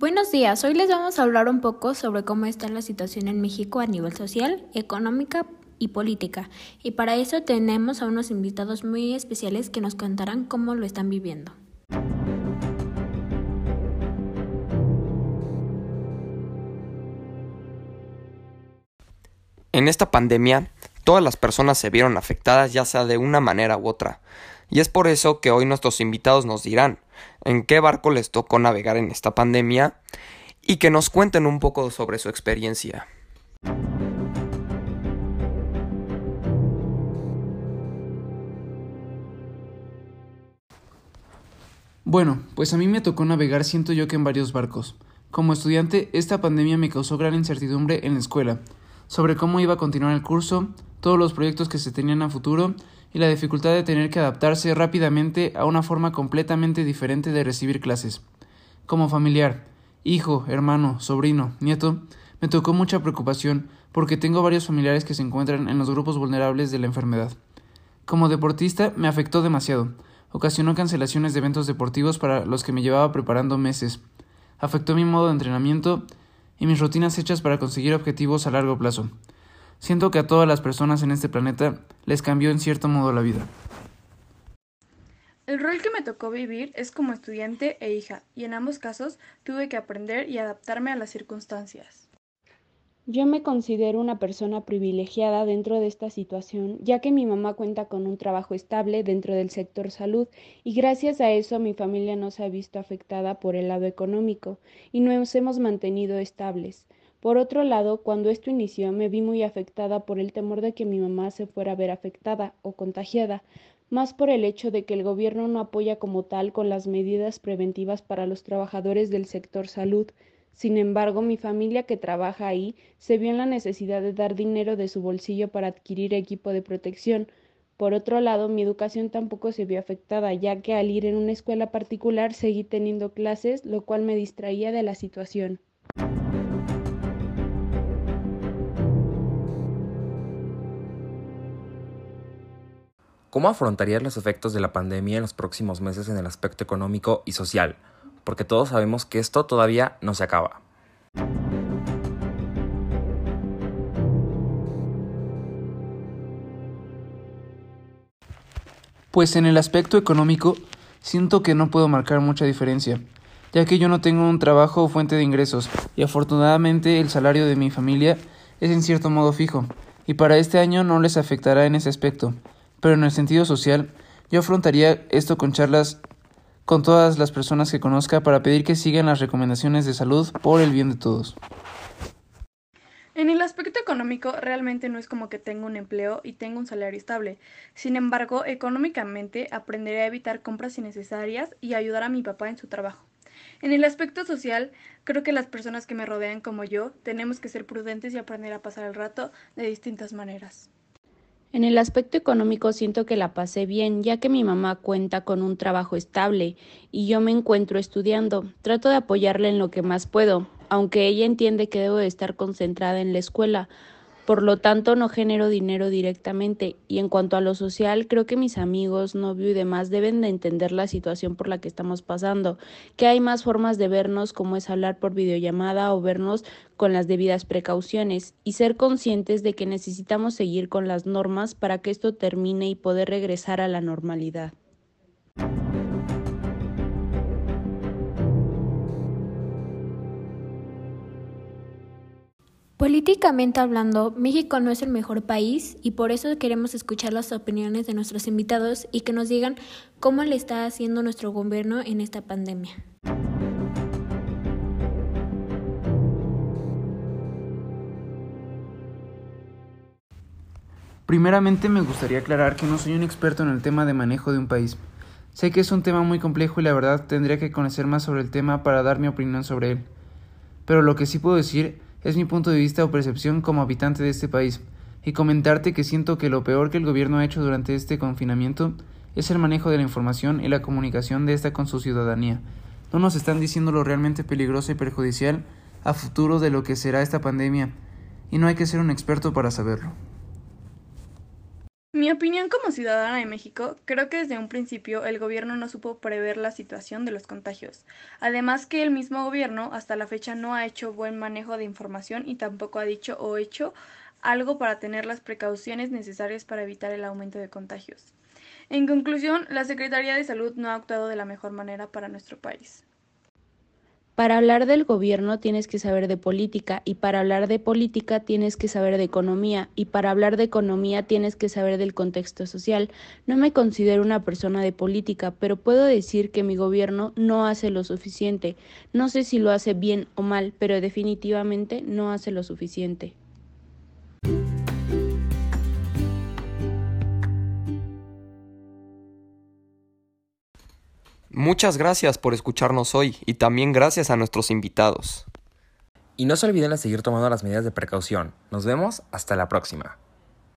Buenos días, hoy les vamos a hablar un poco sobre cómo está la situación en México a nivel social, económica y política. Y para eso tenemos a unos invitados muy especiales que nos contarán cómo lo están viviendo. En esta pandemia, todas las personas se vieron afectadas ya sea de una manera u otra. Y es por eso que hoy nuestros invitados nos dirán en qué barco les tocó navegar en esta pandemia y que nos cuenten un poco sobre su experiencia. Bueno, pues a mí me tocó navegar siento yo que en varios barcos. Como estudiante, esta pandemia me causó gran incertidumbre en la escuela, sobre cómo iba a continuar el curso, todos los proyectos que se tenían a futuro y la dificultad de tener que adaptarse rápidamente a una forma completamente diferente de recibir clases. Como familiar, hijo, hermano, sobrino, nieto, me tocó mucha preocupación porque tengo varios familiares que se encuentran en los grupos vulnerables de la enfermedad. Como deportista me afectó demasiado. Ocasionó cancelaciones de eventos deportivos para los que me llevaba preparando meses. Afectó mi modo de entrenamiento y mis rutinas hechas para conseguir objetivos a largo plazo. Siento que a todas las personas en este planeta les cambió en cierto modo la vida. El rol que me tocó vivir es como estudiante e hija, y en ambos casos tuve que aprender y adaptarme a las circunstancias. Yo me considero una persona privilegiada dentro de esta situación, ya que mi mamá cuenta con un trabajo estable dentro del sector salud y gracias a eso mi familia no se ha visto afectada por el lado económico y nos hemos mantenido estables. Por otro lado, cuando esto inició me vi muy afectada por el temor de que mi mamá se fuera a ver afectada o contagiada, más por el hecho de que el gobierno no apoya como tal con las medidas preventivas para los trabajadores del sector salud. Sin embargo, mi familia que trabaja ahí se vio en la necesidad de dar dinero de su bolsillo para adquirir equipo de protección. Por otro lado, mi educación tampoco se vio afectada, ya que al ir en una escuela particular seguí teniendo clases, lo cual me distraía de la situación. ¿Cómo afrontarías los efectos de la pandemia en los próximos meses en el aspecto económico y social? Porque todos sabemos que esto todavía no se acaba. Pues en el aspecto económico, siento que no puedo marcar mucha diferencia, ya que yo no tengo un trabajo o fuente de ingresos, y afortunadamente el salario de mi familia es en cierto modo fijo, y para este año no les afectará en ese aspecto pero en el sentido social, yo afrontaría esto con charlas con todas las personas que conozca para pedir que sigan las recomendaciones de salud por el bien de todos. En el aspecto económico, realmente no es como que tenga un empleo y tenga un salario estable. Sin embargo, económicamente aprenderé a evitar compras innecesarias y ayudar a mi papá en su trabajo. En el aspecto social, creo que las personas que me rodean como yo tenemos que ser prudentes y aprender a pasar el rato de distintas maneras. En el aspecto económico siento que la pasé bien, ya que mi mamá cuenta con un trabajo estable y yo me encuentro estudiando. Trato de apoyarla en lo que más puedo, aunque ella entiende que debo de estar concentrada en la escuela, por lo tanto, no genero dinero directamente. Y en cuanto a lo social, creo que mis amigos, novio y demás deben de entender la situación por la que estamos pasando, que hay más formas de vernos como es hablar por videollamada o vernos con las debidas precauciones y ser conscientes de que necesitamos seguir con las normas para que esto termine y poder regresar a la normalidad. Políticamente hablando, México no es el mejor país y por eso queremos escuchar las opiniones de nuestros invitados y que nos digan cómo le está haciendo nuestro gobierno en esta pandemia. Primeramente me gustaría aclarar que no soy un experto en el tema de manejo de un país. Sé que es un tema muy complejo y la verdad tendría que conocer más sobre el tema para dar mi opinión sobre él. Pero lo que sí puedo decir es mi punto de vista o percepción como habitante de este país, y comentarte que siento que lo peor que el gobierno ha hecho durante este confinamiento es el manejo de la información y la comunicación de esta con su ciudadanía. No nos están diciendo lo realmente peligroso y perjudicial a futuro de lo que será esta pandemia, y no hay que ser un experto para saberlo. Mi opinión como ciudadana de México, creo que desde un principio el gobierno no supo prever la situación de los contagios. Además que el mismo gobierno hasta la fecha no ha hecho buen manejo de información y tampoco ha dicho o hecho algo para tener las precauciones necesarias para evitar el aumento de contagios. En conclusión, la Secretaría de Salud no ha actuado de la mejor manera para nuestro país. Para hablar del gobierno tienes que saber de política y para hablar de política tienes que saber de economía y para hablar de economía tienes que saber del contexto social. No me considero una persona de política, pero puedo decir que mi gobierno no hace lo suficiente. No sé si lo hace bien o mal, pero definitivamente no hace lo suficiente. Muchas gracias por escucharnos hoy y también gracias a nuestros invitados. Y no se olviden de seguir tomando las medidas de precaución. Nos vemos hasta la próxima.